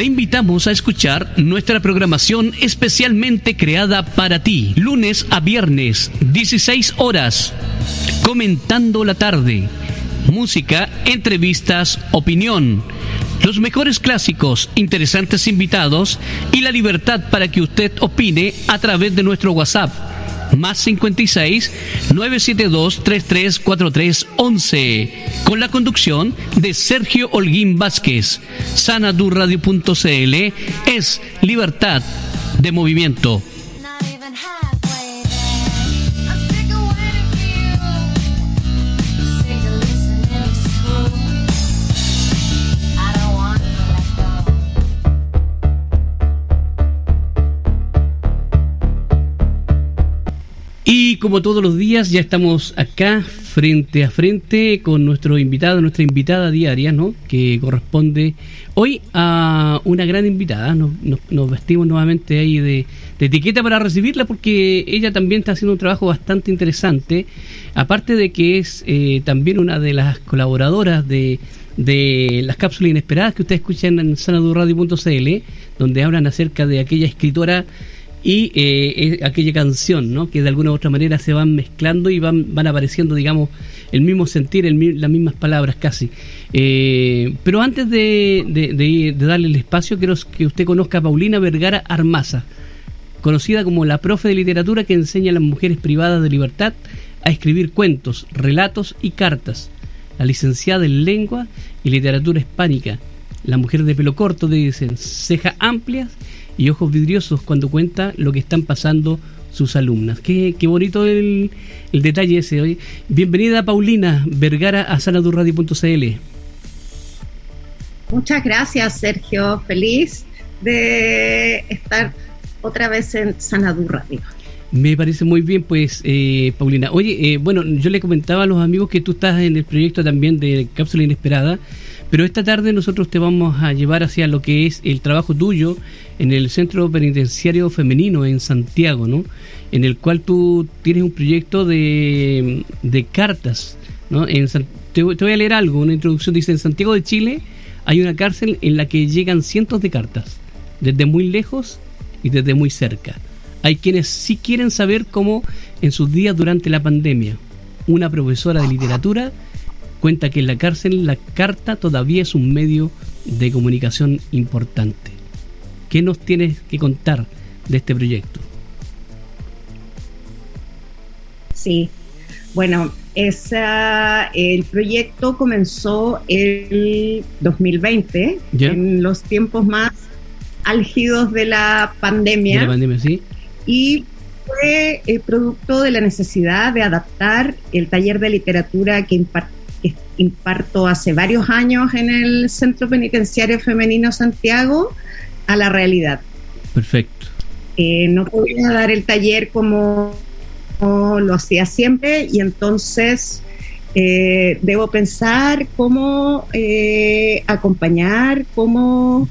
Te invitamos a escuchar nuestra programación especialmente creada para ti, lunes a viernes, 16 horas, comentando la tarde, música, entrevistas, opinión, los mejores clásicos, interesantes invitados y la libertad para que usted opine a través de nuestro WhatsApp más 56 972 3343 11 con la conducción de Sergio Holguín Vázquez. Sanadurradio.cl es libertad de movimiento. Y como todos los días, ya estamos acá frente a frente con nuestro invitado, nuestra invitada diaria, ¿no? Que corresponde hoy a una gran invitada. Nos, vestimos nuevamente ahí de, etiqueta para recibirla porque ella también está haciendo un trabajo bastante interesante. Aparte de que es eh, también una de las colaboradoras de, de las cápsulas inesperadas que ustedes escuchan en sanadurradio.cl, donde hablan acerca de aquella escritora y eh, aquella canción, ¿no? Que de alguna u otra manera se van mezclando y van, van apareciendo, digamos, el mismo sentir, el, las mismas palabras casi. Eh, pero antes de, de, darle el espacio, quiero que usted conozca a Paulina Vergara Armaza, conocida como la profe de literatura que enseña a las mujeres privadas de libertad a escribir cuentos, relatos y cartas. La licenciada en lengua y literatura hispánica. La mujer de pelo corto, dicen, cejas amplias y ojos vidriosos cuando cuenta lo que están pasando sus alumnas. Qué, qué bonito el, el, detalle ese hoy. Bienvenida Paulina Vergara a sanadurradio.cl. Muchas gracias Sergio, feliz de estar otra vez en Sanadur Radio. Me parece muy bien, pues, eh, Paulina. Oye, eh, bueno, yo le comentaba a los amigos que tú estás en el proyecto también de Cápsula Inesperada, pero esta tarde nosotros te vamos a llevar hacia lo que es el trabajo tuyo en el Centro Penitenciario Femenino en Santiago, ¿no? En el cual tú tienes un proyecto de, cartas, ¿no? En, te, voy a leer algo, una introducción. Dice, en Santiago de Chile hay una cárcel en la que llegan cientos de cartas, desde muy lejos y desde muy cerca. Hay quienes sí quieren saber cómo en sus días durante la pandemia, una profesora de literatura cuenta que en la cárcel la carta todavía es un medio de comunicación importante. ¿Qué nos tienes que contar de este proyecto? Sí, bueno, esa, el proyecto comenzó el 2020, en los tiempos más álgidos de la pandemia. De la pandemia, sí. Y fue el producto de la necesidad de adaptar el taller de literatura que imparte que imparto hace varios años en el Centro Penitenciario Femenino Santiago a la realidad. Perfecto. Eh, no podía dar el taller como, lo hacía siempre y entonces eh, debo pensar cómo eh, acompañar, cómo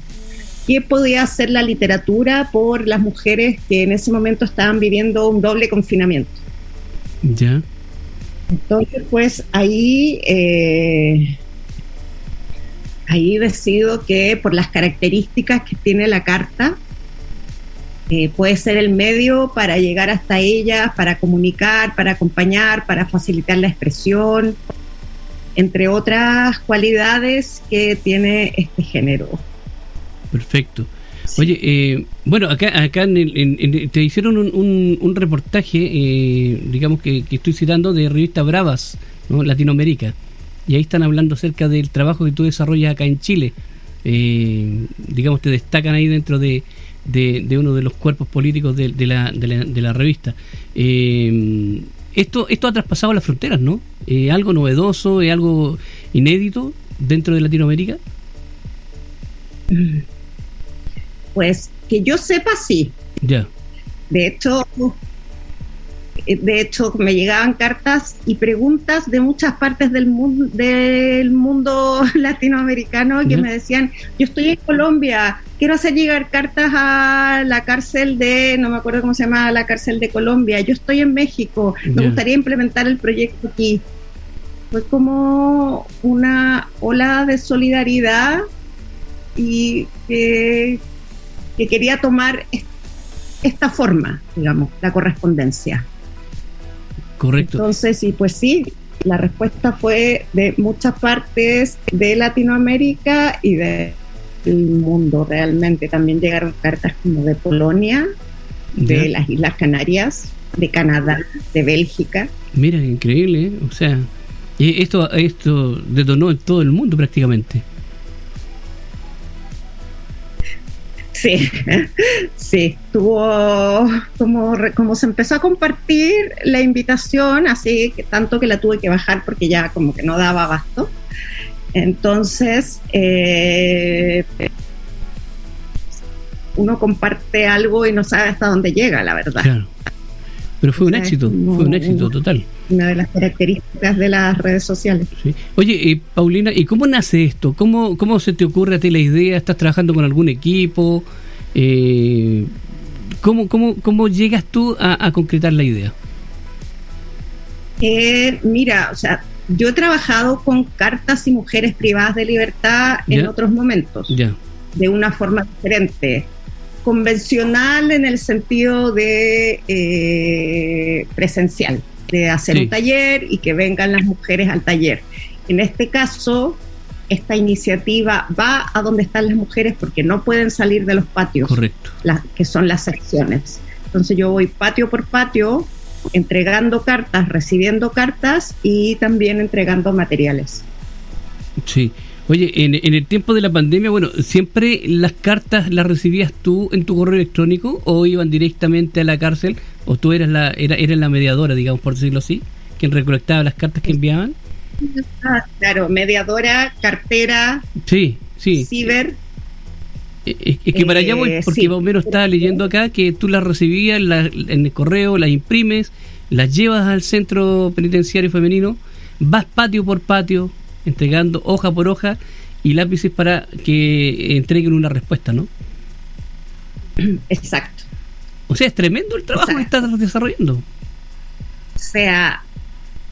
qué podía hacer la literatura por las mujeres que en ese momento estaban viviendo un doble confinamiento. Ya. Entonces, pues ahí, eh, ahí decido que por las características que tiene la carta, eh, puede ser el medio para llegar hasta ella, para comunicar, para acompañar, para facilitar la expresión, entre otras cualidades que tiene este género. Perfecto. Oye, eh, bueno, acá, acá te hicieron un, un, reportaje, eh, digamos que, estoy citando, de revista Bravas, ¿no? Latinoamérica. Y ahí están hablando acerca del trabajo que tú desarrollas acá en Chile. Eh, digamos, te destacan ahí dentro de, de, uno de los cuerpos políticos de, de, la, de, la, de la revista. esto, esto ha traspasado las fronteras, ¿no? algo novedoso, es algo inédito dentro de Latinoamérica. Mm. Pues que yo sepa, sí. Ya. De hecho, de hecho, me llegaban cartas y preguntas de muchas partes del mundo, del mundo latinoamericano que me decían, yo estoy en Colombia, quiero hacer llegar cartas a la cárcel de, no me acuerdo cómo se llama, la cárcel de Colombia, yo estoy en México, me gustaría implementar el proyecto aquí. Fue como una ola de solidaridad y que, que quería tomar esta forma, digamos, la correspondencia. Correcto. Entonces, y pues sí, la respuesta fue de muchas partes de Latinoamérica y del mundo realmente. También llegaron cartas como de Polonia, de las Islas Canarias, de Canadá, de Bélgica. Mira, increíble, ¿eh? o sea, esto, esto detonó en todo el mundo prácticamente. Sí, sí, tuvo como, como se empezó a compartir la invitación, así que tanto que la tuve que bajar porque ya como que no daba abasto. Entonces, eh, uno comparte algo y no sabe hasta dónde llega, la verdad. Claro. Pero fue un éxito, fue un éxito total. Una de las características de las redes sociales. Oye, eh, Paulina, ¿y cómo nace esto? ¿Cómo, ¿Cómo se te ocurre a ti la idea? ¿Estás trabajando con algún equipo? Eh, ¿cómo, cómo, cómo llegas tú a, concretar la idea? Eh, mira, o sea, yo he trabajado con cartas y mujeres privadas de libertad en otros momentos, ya. de una forma diferente convencional en el sentido de eh, presencial, de hacer un taller y que vengan las mujeres al taller. En este caso, esta iniciativa va a donde están las mujeres porque no pueden salir de los patios, Correcto. que son las secciones. Entonces yo voy patio por patio entregando cartas, recibiendo cartas y también entregando materiales. Sí. Oye, en, el tiempo de la pandemia, bueno, ¿siempre las cartas las recibías tú en tu correo electrónico o iban directamente a la cárcel? ¿O tú eras la, era, eras la mediadora, digamos, por decirlo así, quien recolectaba las cartas que enviaban? Ah, claro, mediadora, cartera, sí, sí. ciber. Eh, es, que para allá voy, eh, porque más o menos estaba leyendo acá que tú las recibías en el correo, las imprimes, las llevas al centro penitenciario femenino, vas patio por patio, entregando hoja por hoja y lápices para que entreguen una respuesta, ¿no? Exacto. O sea, es tremendo el trabajo que estás desarrollando. O sea,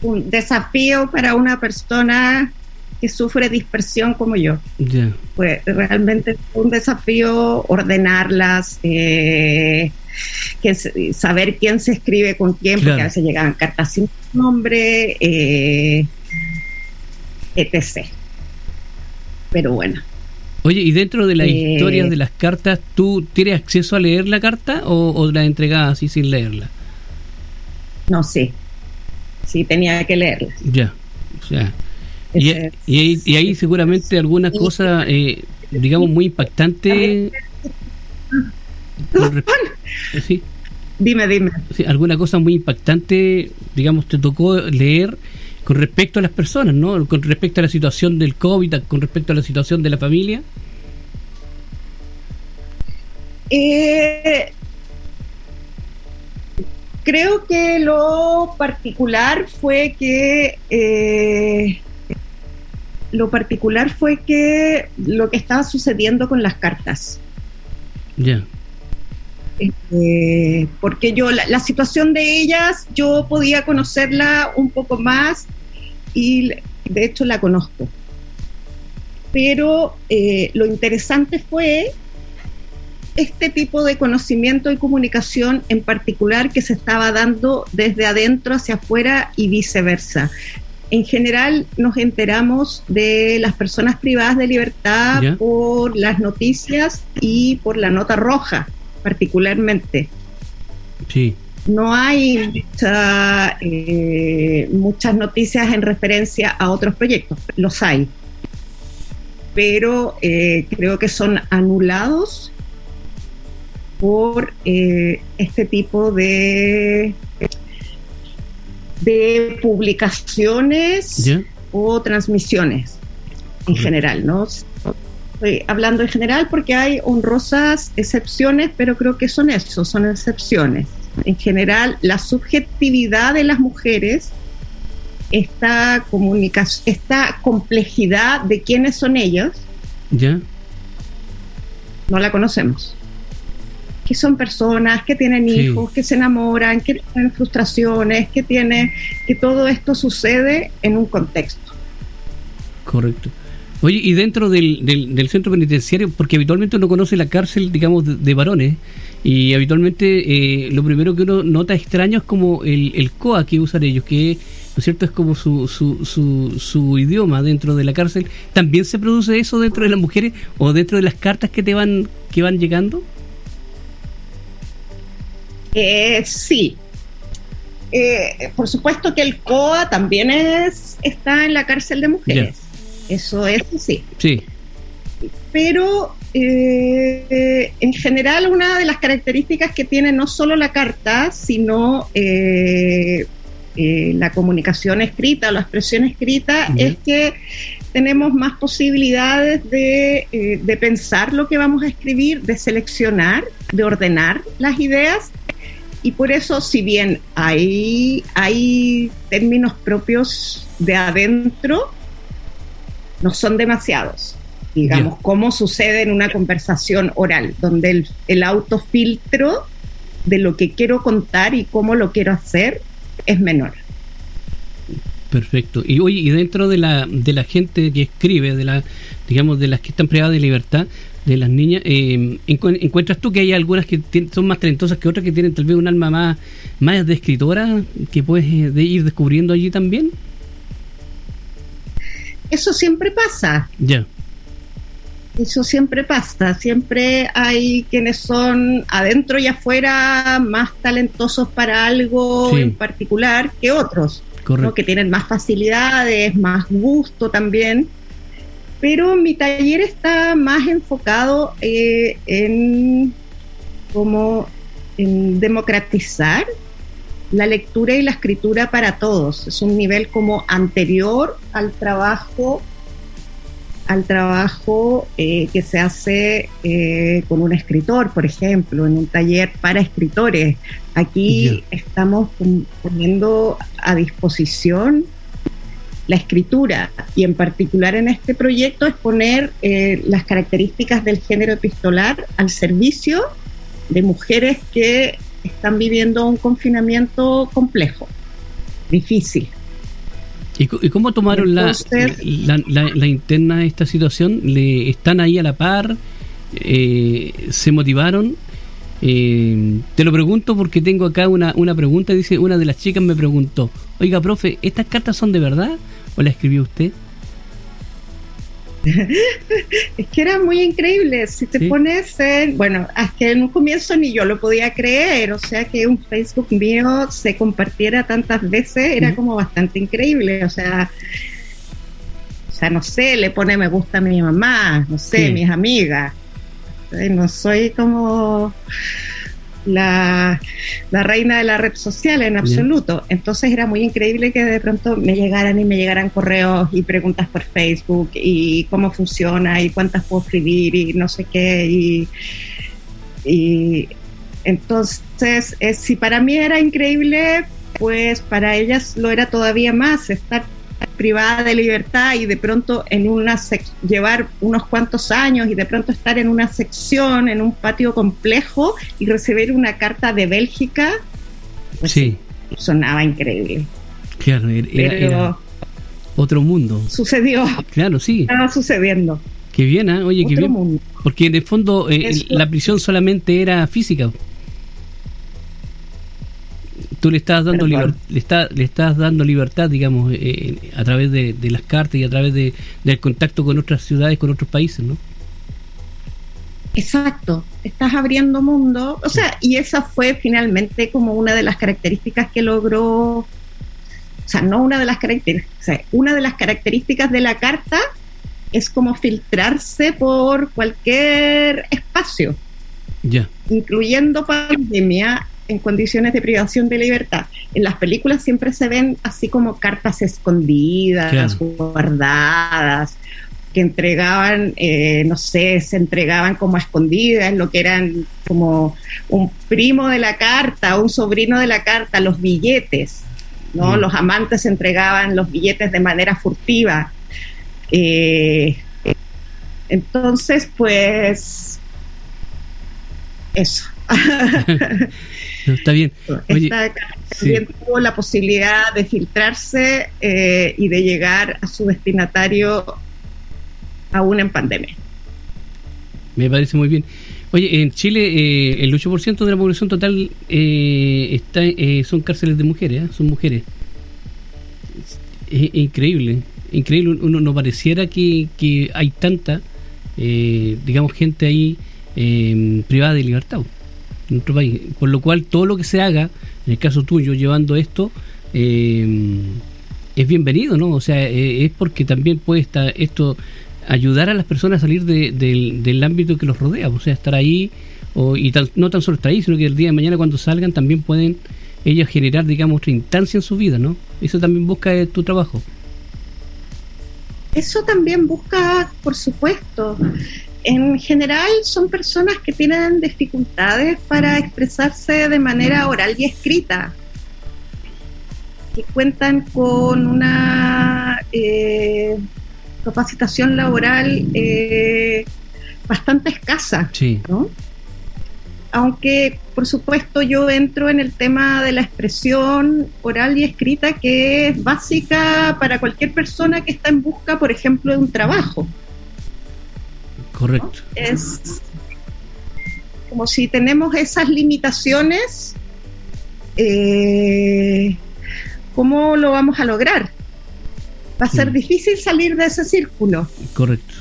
un desafío para una persona que sufre dispersión como yo. Pues realmente un desafío ordenarlas, eh, que saber quién se escribe con quién, porque a veces llegaban cartas sin nombre, eh, etc. Pero bueno. Oye, ¿y dentro de las eh, historias de las cartas, tú tienes acceso a leer la carta o, la entregabas así sin leerla? No, sí. Sí, tenía que leerla. Ya, o sea. Y, y, ahí seguramente alguna cosa, eh, digamos, muy impactante. ¿Sí? Dime, dime. alguna cosa muy impactante, digamos, te tocó leer con respecto a las personas, ¿no? Con respecto a la situación del COVID, con respecto a la situación de la familia. Eh, creo que lo particular fue que eh, lo particular fue que lo que estaba sucediendo con las cartas. Ya. Este, porque yo la, situación de ellas yo podía conocerla un poco más y de hecho la conozco. Pero eh, lo interesante fue este tipo de conocimiento y comunicación en particular que se estaba dando desde adentro hacia afuera y viceversa. En general nos enteramos de las personas privadas de libertad por las noticias y por la nota roja particularmente. Sí no hay eh, muchas noticias en referencia a otros proyectos, los hay, pero eh, creo que son anulados por eh, este tipo de de publicaciones o transmisiones en general, ¿no? Estoy hablando en general porque hay honrosas excepciones, pero creo que son eso, son excepciones en general la subjetividad de las mujeres, esta comunicación, esta complejidad de quiénes son ellos, ¿Ya? no la conocemos. Que son personas que tienen hijos, que se enamoran, que tienen frustraciones, que tiene, que todo esto sucede en un contexto. Correcto. Oye, y dentro del, del, centro penitenciario, porque habitualmente uno conoce la cárcel, digamos, de, varones, y habitualmente eh, lo primero que uno nota extraño es como el, el COA que usan ellos, que ¿no es cierto? Es como su, su, su, su, idioma dentro de la cárcel. ¿También se produce eso dentro de las mujeres o dentro de las cartas que te van, que van llegando? Eh, sí. Eh, por supuesto que el COA también es, está en la cárcel de mujeres. Eso es sí. Sí. Pero eh, en general una de las características que tiene no solo la carta, sino eh, eh, la comunicación escrita o la expresión escrita, es que tenemos más posibilidades de, de, pensar lo que vamos a escribir, de seleccionar, de ordenar las ideas. Y por eso, si bien hay, hay términos propios de adentro, no son demasiados. Digamos, como sucede en una conversación oral, donde el, el autofiltro de lo que quiero contar y cómo lo quiero hacer es menor. Perfecto. Y oye, y dentro de la, de la gente que escribe, de la, digamos, de las que están privadas de libertad, de las niñas, eh, ¿encuentras tú que hay algunas que son más talentosas que otras que tienen tal vez un alma más, más de escritora que puedes eh, de ir descubriendo allí también? eso siempre pasa. Ya. Eso siempre pasa, siempre hay quienes son adentro y afuera más talentosos para algo en particular que otros, que tienen más facilidades, más gusto también. Pero mi taller está más enfocado eh, en como en democratizar la lectura y la escritura para todos. Es un nivel como anterior al trabajo al trabajo eh, que se hace eh, con un escritor, por ejemplo, en un taller para escritores. Aquí estamos poniendo a disposición la escritura y en particular en este proyecto es poner eh, las características del género epistolar al servicio de mujeres que están viviendo un confinamiento complejo, difícil. ¿Y, cómo tomaron la, la, interna esta situación? ¿Le ¿Están ahí a la par? Eh, ¿Se motivaron? Eh, te lo pregunto porque tengo acá una, una pregunta. Dice, una de las chicas me preguntó, oiga, profe, ¿estas cartas son de verdad o las escribió usted? es que era muy increíble. Si te pones en, bueno, hasta en un comienzo ni yo lo podía creer, o sea que un Facebook mío se compartiera tantas veces era como bastante increíble, o sea, o sea, no sé, le pone me gusta a mi mamá, no sé, mis amigas. No soy como la, reina de la red social en absoluto. Entonces era muy increíble que de pronto me llegaran y me llegaran correos y preguntas por Facebook y cómo funciona y cuántas puedo escribir y no sé qué. Y, y entonces, eh, si para mí era increíble, pues para ellas lo era todavía más estar privada de libertad y de pronto en una llevar unos cuantos años y de pronto estar en una sección, en un patio complejo y recibir una carta de Bélgica, pues sí. sonaba increíble. Claro, era, otro mundo. Sucedió. Claro, sí. Estaba sucediendo. Qué bien, ¿eh? Oye, qué bien. Porque en el fondo eh, la prisión solamente era física tú le estás dando le, le estás dando libertad digamos eh, a través de, las cartas y a través de, del contacto con otras ciudades con otros países no exacto. Estás abriendo mundo. O sea y esa fue finalmente como una de las características que logró o sea no una de las características o sea, una de las características de la carta es como filtrarse por cualquier espacio. Ya. Incluyendo pandemia en condiciones de privación de libertad. En las películas siempre se ven así como cartas escondidas, guardadas, que entregaban, eh, no sé, se entregaban como a escondidas, lo que eran como un primo de la carta, un sobrino de la carta, los billetes, ¿no? Mm. Los amantes entregaban los billetes de manera furtiva. Eh, entonces, pues, eso. está bien. Esta también tuvo la posibilidad de filtrarse eh, y de llegar a su destinatario aún en pandemia. Me parece muy bien. Oye, en Chile eh, el 8% de la población total eh, está, eh, son cárceles de mujeres, ¿eh? son mujeres. Es, increíble, increíble. Uno no pareciera que, que hay tanta, digamos, gente ahí privada de libertad en nuestro país. Por lo cual todo lo que se haga, en el caso tuyo, llevando esto, es bienvenido, ¿no? O sea, es porque también puede estar esto ayudar a las personas a salir del ámbito que los rodea, o sea, estar ahí, o, y no tan solo estar ahí, sino que el día de mañana cuando salgan también pueden ellos generar, digamos, otra instancia en su vida, ¿no? Eso también busca eh, tu trabajo. Eso también busca, por supuesto. En general son personas que tienen dificultades para expresarse de manera oral y escrita, que cuentan con una eh, capacitación laboral eh, bastante escasa. ¿no? Aunque, por supuesto, yo entro en el tema de la expresión oral y escrita, que es básica para cualquier persona que está en busca, por ejemplo, de un trabajo. Correcto. Es como si tenemos esas limitaciones, eh, ¿cómo lo vamos a lograr? va a ser difícil salir de ese círculo. Correcto,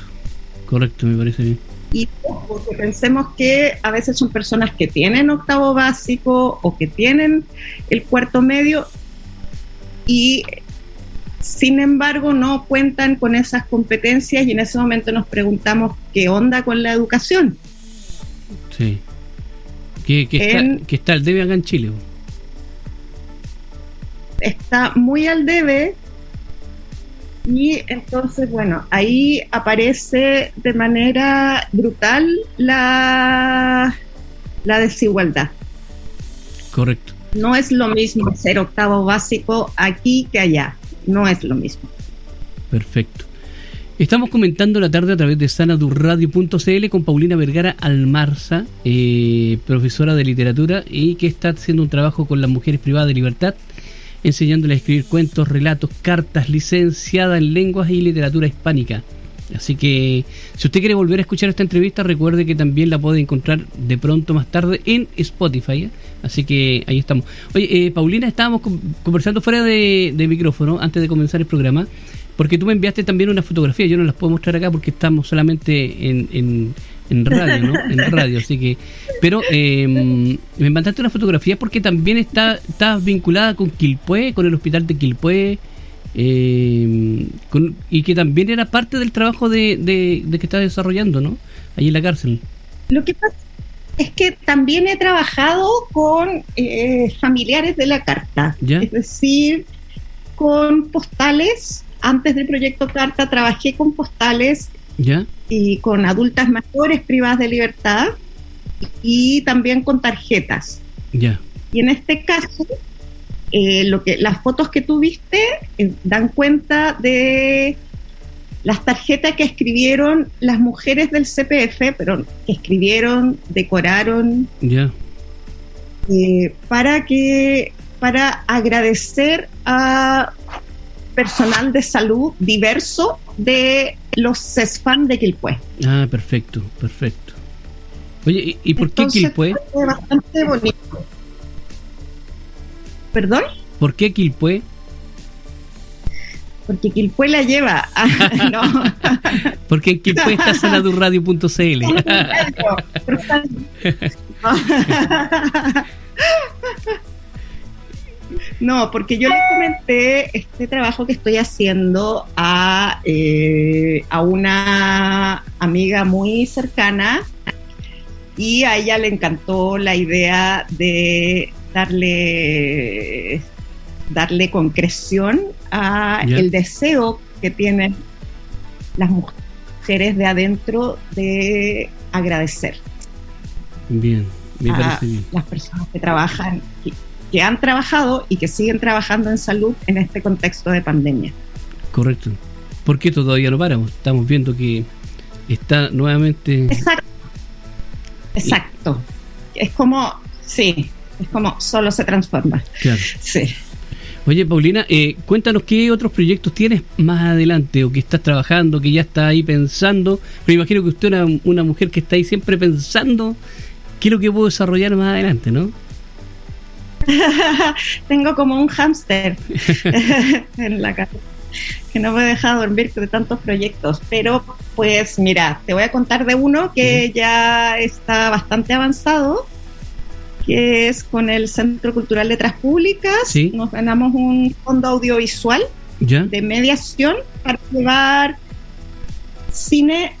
correcto, me parece bien. Y porque pensemos que a veces son personas que tienen octavo básico o que tienen el cuarto medio y sin embargo no cuentan con esas competencias y en ese momento nos preguntamos qué onda con la educación. Sí. ¿Qué, está, ¿qué está al debe acá en Chile? Está muy al debe y entonces, bueno, ahí aparece de manera brutal la, la desigualdad. Correcto. No es lo mismo ser octavo básico aquí que allá. No es lo mismo. Perfecto. Estamos comentando la tarde a través de sanadurradio.cl con Paulina Vergara Almarza, eh, profesora de literatura y que está haciendo un trabajo con las mujeres privadas de libertad enseñándole a escribir cuentos, relatos, cartas, licenciada en lenguas y literatura hispánica. Así que si usted quiere volver a escuchar esta entrevista, recuerde que también la puede encontrar de pronto más tarde en Spotify. ¿eh? Así que ahí estamos. Oye, eh, Paulina, estábamos conversando fuera de, micrófono antes de comenzar el programa, porque tú me enviaste también una fotografía. Yo no las puedo mostrar acá porque estamos solamente en en radio, ¿no? En radio, así que... Pero em, me mandaste una fotografía porque también está, está vinculada con Quilpué, con el hospital de Quilpué, em, y que también era parte del trabajo de, de, que estás desarrollando, ¿no? Allí en la cárcel. Lo que pasa es que también he trabajado con eh, familiares de la carta, es decir, con postales. Antes del proyecto Carta trabajé con postales y con adultas mayores privadas de libertad y también con tarjetas. Ya. Y en este caso, eh, lo que las fotos que tú viste eh, dan cuenta de las tarjetas que escribieron las mujeres del CPF, pero que escribieron, decoraron, ya eh, para que para agradecer a personal de salud diverso de los CESFAN de Quilpué. Ah, perfecto, perfecto. Oye, ¿y, por qué Quilpué? bastante bonito. ¿Perdón? ¿Por qué Quilpué? Porque Quilpué la lleva. Ah, no. Porque en Quilpué está sanadurradio.cl. No, porque yo les comenté este trabajo que estoy haciendo a, eh, a una amiga muy cercana y a ella le encantó la idea de darle darle concreción a el deseo que tienen las mujeres de adentro de agradecer. Bien, me parece bien. Las personas que trabajan que han trabajado y que siguen trabajando en salud en este contexto de pandemia. Correcto. ¿Por qué todavía no paramos? Estamos viendo que está nuevamente... Exacto. Exacto. Es como, sí, es como solo se transforma. Claro. Sí. Oye, Paulina, eh, cuéntanos qué otros proyectos tienes más adelante o que estás trabajando, que ya está ahí pensando. Me imagino que usted es una, una mujer que está ahí siempre pensando qué es lo que puedo desarrollar más adelante, ¿no? Tengo como un hámster en la casa que no me deja dormir de tantos proyectos. Pero pues mira, te voy a contar de uno que ya está bastante avanzado, que es con el Centro Cultural Letras Públicas. Nos ganamos un fondo audiovisual de mediación para llevar cine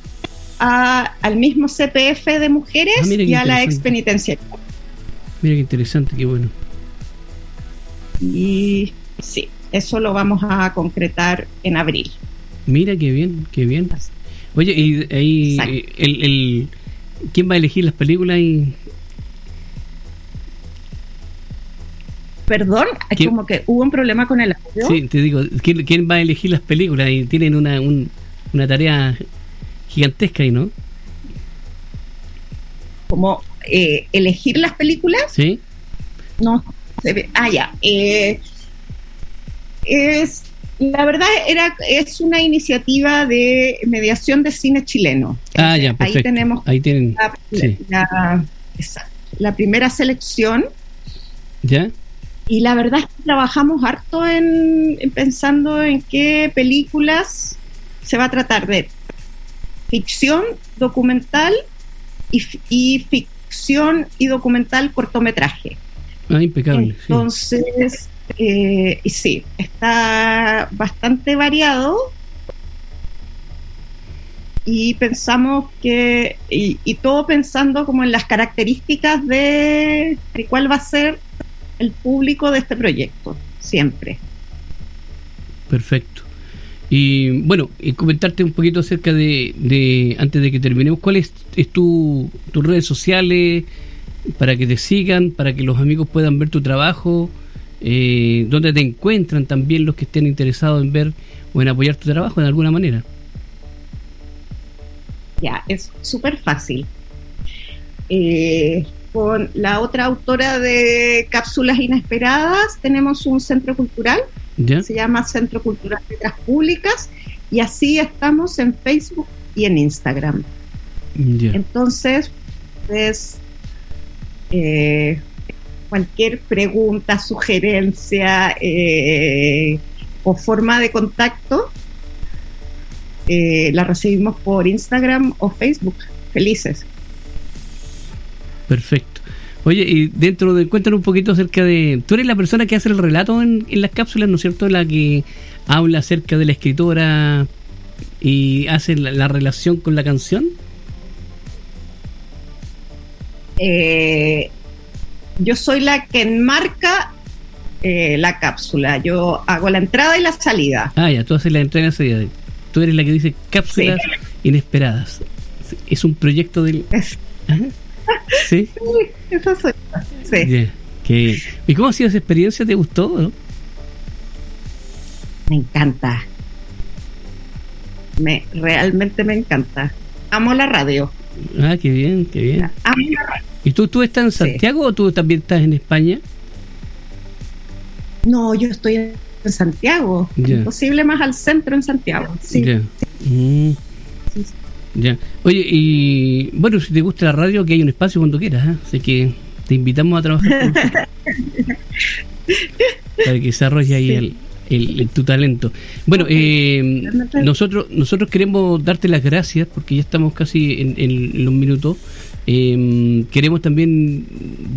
al mismo CPF de mujeres ah, y a la ex penitenciaria. Mira qué interesante, qué bueno. Y sí, eso lo vamos a concretar en abril. Mira qué bien, qué bien. Oye, y ahí el, el, ¿quién va a elegir las películas y Perdón, es como que hubo un problema con el audio. Sí, te digo, ¿quién, va a elegir las películas? Y tienen una, una tarea gigantesca ahí, ¿no? Como eh, elegir las películas. Sí. No, ah, ya. Eh, es, la verdad era es una iniciativa de mediación de cine chileno. Ah, ya, perfecto. Ahí tenemos ahí tienen, la, la, primera selección. ¿Ya? Y la verdad es que trabajamos harto en, pensando en qué películas se va a tratar de ficción, documental y, y ficción y documental cortometraje. Ah, impecable. Entonces, eh, y sí, está bastante variado y pensamos que, y, todo pensando como en las características de, cuál va a ser el público de este proyecto, siempre. Perfecto. Y bueno, y comentarte un poquito acerca de, antes de que terminemos, ¿cuáles es, tu, tus redes sociales para que te sigan, para que los amigos puedan ver tu trabajo? eh, donde te encuentran también los que estén interesados en ver o en apoyar tu trabajo de alguna manera. Ya, es súper fácil. Eh, con la otra autora de Cápsulas Inesperadas tenemos un centro cultural, se llama Centro Cultural de Letras Públicas, y así estamos en Facebook y en Instagram. Entonces, pues, eh, cualquier pregunta, sugerencia eh, o forma de contacto, eh, la recibimos por Instagram o Facebook. Felices. Perfecto. Oye, y dentro de, cuéntanos un poquito acerca de, tú eres la persona que hace el relato en, las cápsulas, ¿no es cierto? La que habla acerca de la escritora y hace la relación con la canción. Eh, yo soy la que enmarca eh, la cápsula. Yo hago la entrada y la salida. Ah, ya, tú haces la entrada y la salida. Tú eres la que dice cápsulas inesperadas. Es un proyecto del... ¿Sí? sí, eso soy. Sí. ¿Y cómo ha sido esa experiencia? ¿Te gustó? Me encanta. Me, realmente me encanta. Amo la radio. Ah, qué bien, qué bien. ¿Y tú, tú estás en Santiago o tú también estás en España? No, yo estoy en Santiago. Posible más al centro en Santiago. Sí. Mm. Ya. Oye, y bueno, si te gusta la radio, que hay un espacio cuando quieras, ¿eh? así que te invitamos a trabajar para que desarrolle ahí el, el, tu talento. Bueno, eh, nosotros nosotros queremos darte las gracias porque ya estamos casi en, los minutos. Eh, queremos también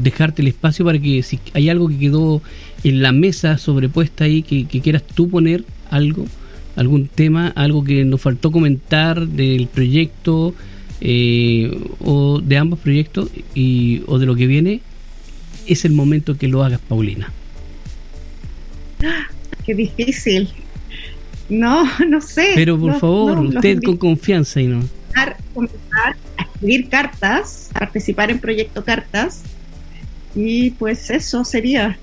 dejarte el espacio para que si hay algo que quedó en la mesa sobrepuesta ahí, que, quieras tú poner algo, algún tema, algo que nos faltó comentar del proyecto eh, o de ambos proyectos y, o de lo que viene, es el momento que lo hagas, Paulina. Qué difícil. No, no sé. Pero por favor, usted con confianza y no. Comenzar a escribir cartas, participar en proyecto cartas y pues eso sería.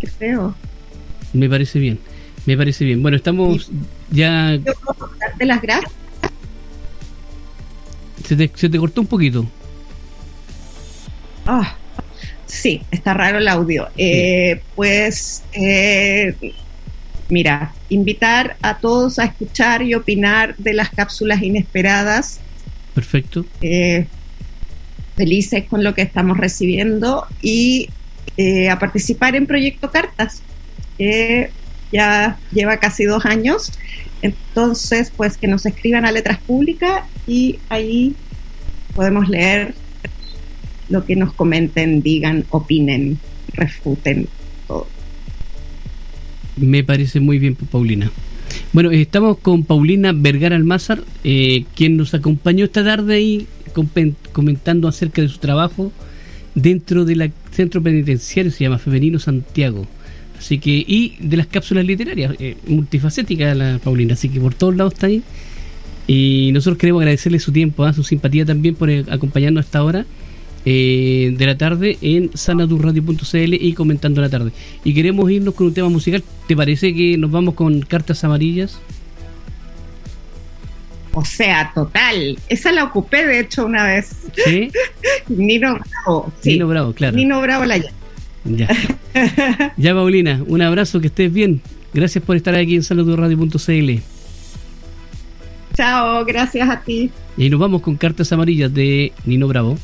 Qué feo. Me parece bien, me parece bien. Bueno, estamos ya. Yo puedo darte las gracias. Se te, se te cortó un poquito. Ah, Sí, está raro el audio. Eh, pues, eh, mira, invitar a todos a escuchar y opinar de las cápsulas inesperadas. Perfecto. Eh, felices con lo que estamos recibiendo y a participar en Proyecto Cartas, que ya lleva casi dos años. Entonces, pues que nos escriban a letras públicas y ahí podemos leer lo que nos comenten, digan, opinen, refuten todo. Me parece muy bien, Paulina. Bueno, estamos con Paulina Vergara Almázar, eh, quien nos acompañó esta tarde ahí comentando acerca de su trabajo dentro del centro penitenciario, se llama Femenino Santiago. Así que, y de las cápsulas literarias, eh, multifacética la Paulina, así que por todos lados está ahí. Y nosotros queremos agradecerle su tiempo, ¿ah? su simpatía también por eh, acompañarnos hasta ahora eh, de la tarde en sanadurradio.cl y comentando la tarde. Y queremos irnos con un tema musical. ¿Te parece que nos vamos con cartas amarillas? O sea, total. Esa la ocupé, de hecho, una vez. ¿Sí? Nino Bravo. Nino Bravo, claro. Nino Bravo la Ya. ya, Paulina, un abrazo, que estés bien. Gracias por estar aquí en sanadurradio.cl. Chao, gracias a ti. Y nos vamos con cartas amarillas de Nino Bravo.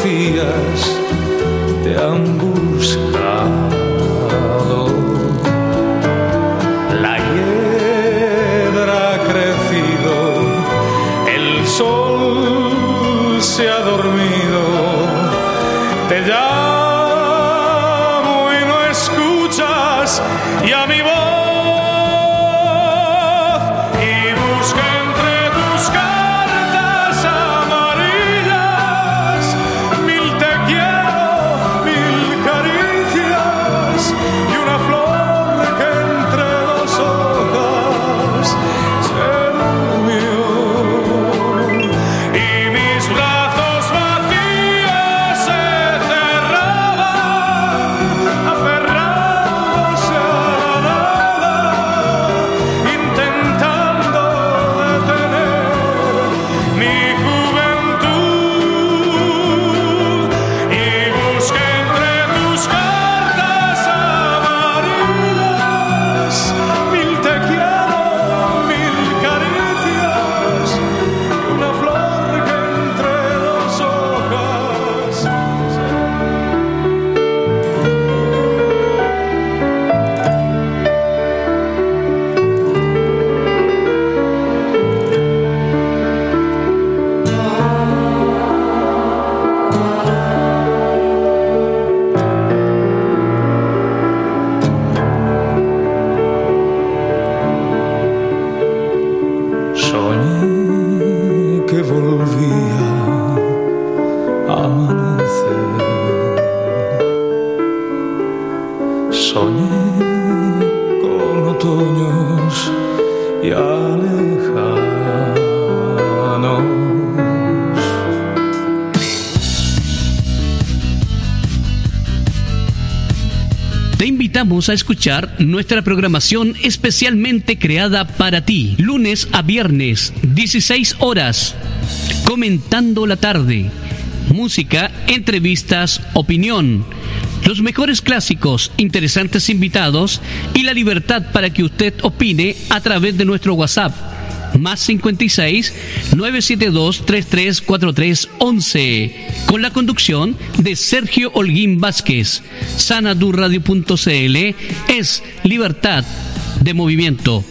fotografías te han buscado. Invitamos a escuchar nuestra programación especialmente creada para ti, lunes a viernes, 16 horas, comentando la tarde, música, entrevistas, opinión, los mejores clásicos, interesantes invitados y la libertad para que usted opine a través de nuestro WhatsApp más 56 972 3343 11 con la conducción de Sergio Holguín Vázquez. Sanadurradio.cl es libertad de movimiento.